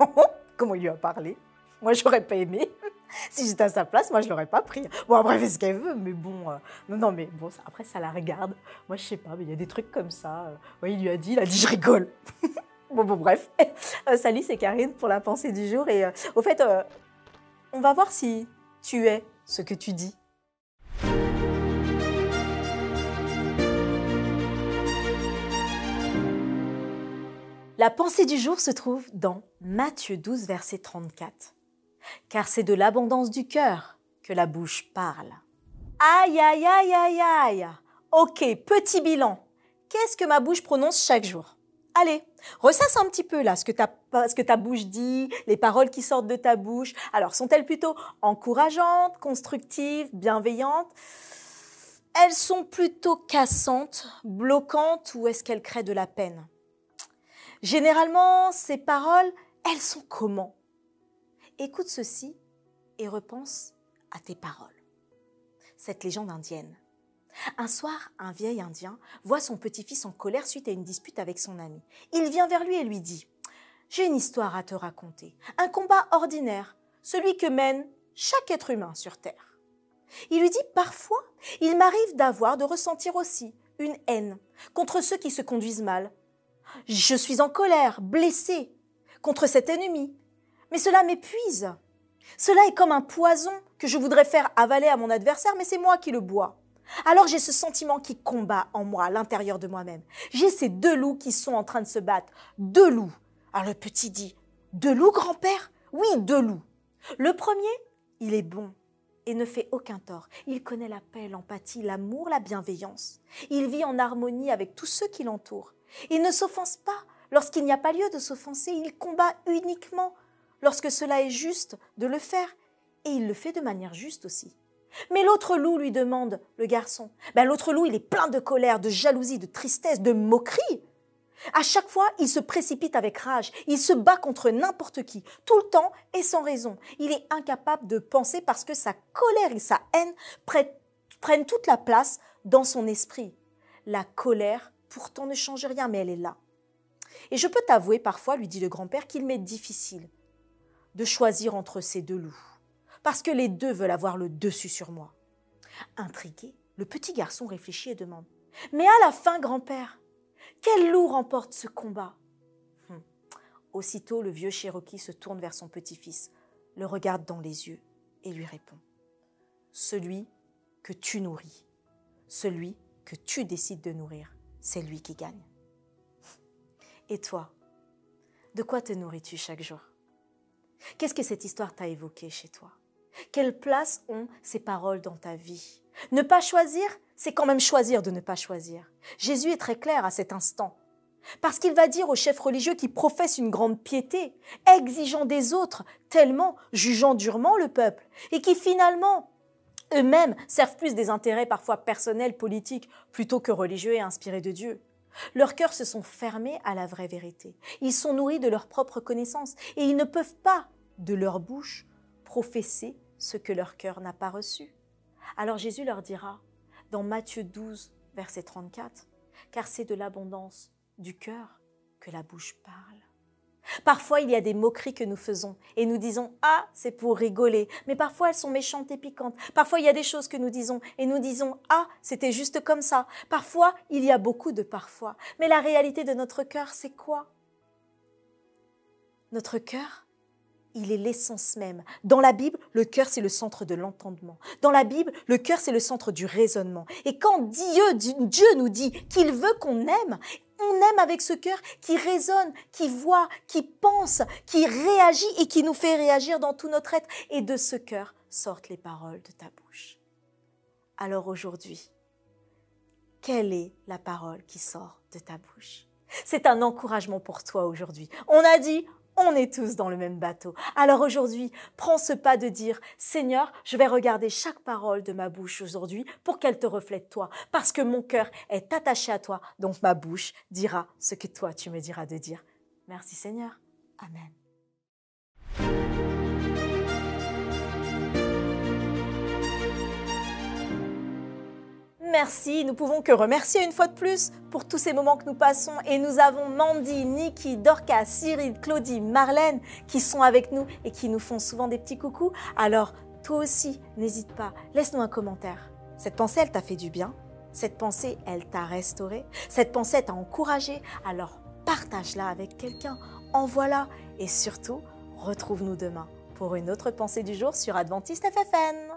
Comment il lui a parlé? Moi, j'aurais pas aimé. si j'étais à sa place, moi, je l'aurais pas pris. Bon, après, fait ce qu'elle veut, mais bon. euh, non, non, mais bon, après, ça la regarde. Moi, je sais pas, mais il y a des trucs comme ça. euh, il lui a dit, il a dit, je rigole. bon, bon, bref. Euh, salut, c'est Karine pour la pensée du jour. Et euh, au fait, on va voir si tu es ce que tu dis. La pensée du jour se trouve dans Matthieu 12, verset 34. Car c'est de l'abondance du cœur que la bouche parle. Aïe, aïe, aïe, aïe, aïe. Ok, petit bilan. Qu'est-ce que ma bouche prononce chaque jour? Allez, ressasse un petit peu là ce ce que ta bouche dit, les paroles qui sortent de ta bouche. Alors, sont-elles plutôt encourageantes, constructives, bienveillantes? Elles sont plutôt cassantes, bloquantes ou est-ce qu'elles créent de la peine? Généralement, ces paroles, elles sont comment? Écoute ceci et repense à tes paroles. Cette légende indienne. Un soir, un vieil Indien voit son petit-fils en colère suite à une dispute avec son ami. Il vient vers lui et lui dit J'ai une histoire à te raconter, un combat ordinaire, celui que mène chaque être humain sur Terre. Il lui dit Parfois, il m'arrive d'avoir, de ressentir aussi une haine contre ceux qui se conduisent mal. Je suis en colère, blessé contre cet ennemi, mais cela m'épuise. Cela est comme un poison que je voudrais faire avaler à mon adversaire, mais c'est moi qui le bois. Alors j'ai ce sentiment qui combat en moi, à l'intérieur de moi-même. J'ai ces deux loups qui sont en train de se battre. Deux loups. Alors le petit dit, deux loups, grand-père? Oui, deux loups. Le premier, il est bon et ne fait aucun tort. Il connaît la paix, l'empathie, l'amour, la bienveillance. Il vit en harmonie avec tous ceux qui l'entourent. Il ne s'offense pas lorsqu'il n'y a pas lieu de s'offenser. Il combat uniquement lorsque cela est juste de le faire. Et il le fait de manière juste aussi. Mais l'autre loup lui demande, le garçon, ben l'autre loup, il est plein de colère, de jalousie, de tristesse, de moquerie. À chaque fois, il se précipite avec rage, il se bat contre n'importe qui, tout le temps et sans raison. Il est incapable de penser parce que sa colère et sa haine prennent toute la place dans son esprit. La colère, pourtant, ne change rien, mais elle est là. Et je peux t'avouer parfois, lui dit le grand-père, qu'il m'est difficile de choisir entre ces deux loups parce que les deux veulent avoir le dessus sur moi. Intrigué, le petit garçon réfléchit et demande Mais à la fin, grand-père, quel loup remporte ce combat. Hum. Aussitôt, le vieux Cherokee se tourne vers son petit-fils, le regarde dans les yeux et lui répond. Celui que tu nourris, celui que tu décides de nourrir, c'est lui qui gagne. Et toi, de quoi te nourris-tu chaque jour? Qu'est-ce que cette histoire t'a évoqué chez toi? Quelle place ont ces paroles dans ta vie? Ne pas choisir, c'est quand même choisir de ne pas choisir. Jésus est très clair à cet instant. Parce qu'il va dire aux chefs religieux qui professent une grande piété, exigeant des autres, tellement jugeant durement le peuple, et qui finalement eux-mêmes servent plus des intérêts parfois personnels, politiques, plutôt que religieux et inspirés de Dieu. Leurs cœurs se sont fermés à la vraie vérité. Ils sont nourris de leur propre connaissance, et ils ne peuvent pas, de leur bouche, professer ce que leur cœur n'a pas reçu. Alors Jésus leur dira, dans Matthieu 12, verset 34, car c'est de l'abondance du cœur que la bouche parle. Parfois, il y a des moqueries que nous faisons et nous disons Ah, c'est pour rigoler. Mais parfois, elles sont méchantes et piquantes. Parfois, il y a des choses que nous disons et nous disons Ah, c'était juste comme ça. Parfois, il y a beaucoup de parfois. Mais la réalité de notre cœur, c'est quoi? Notre cœur, il est l'essence même. Dans la Bible, le cœur, c'est le centre de l'entendement. Dans la Bible, le cœur, c'est le centre du raisonnement. Et quand Dieu, nous dit qu'il veut qu'on aime, on aime avec ce cœur qui résonne, qui voit, qui pense, qui réagit et qui nous fait réagir dans tout notre être. Et de ce cœur sortent les paroles de ta bouche. Alors aujourd'hui, quelle est la parole qui sort de ta bouche? C'est un encouragement pour toi aujourd'hui. On a dit, on est tous dans le même bateau. Alors aujourd'hui, prends ce pas de dire, Seigneur, je vais regarder chaque parole de ma bouche aujourd'hui pour qu'elle te reflète toi, parce que mon cœur est attaché à toi, donc ma bouche dira ce que toi tu me diras de dire. Merci Seigneur. Amen. Merci, nous pouvons que remercier une fois de plus pour tous ces moments que nous passons. Et nous avons Mandy, Niki, Dorcas, Cyril, Claudie, Marlène qui sont avec nous et qui nous font souvent des petits coucous. Alors, toi aussi, n'hésite pas, laisse-nous un commentaire. Cette pensée, elle t'a fait du bien Cette pensée, elle t'a restauré Cette pensée, t'a encouragé Alors, partage-la avec quelqu'un, envoie-la et surtout, retrouve-nous demain pour une autre pensée du jour sur Adventiste FFN.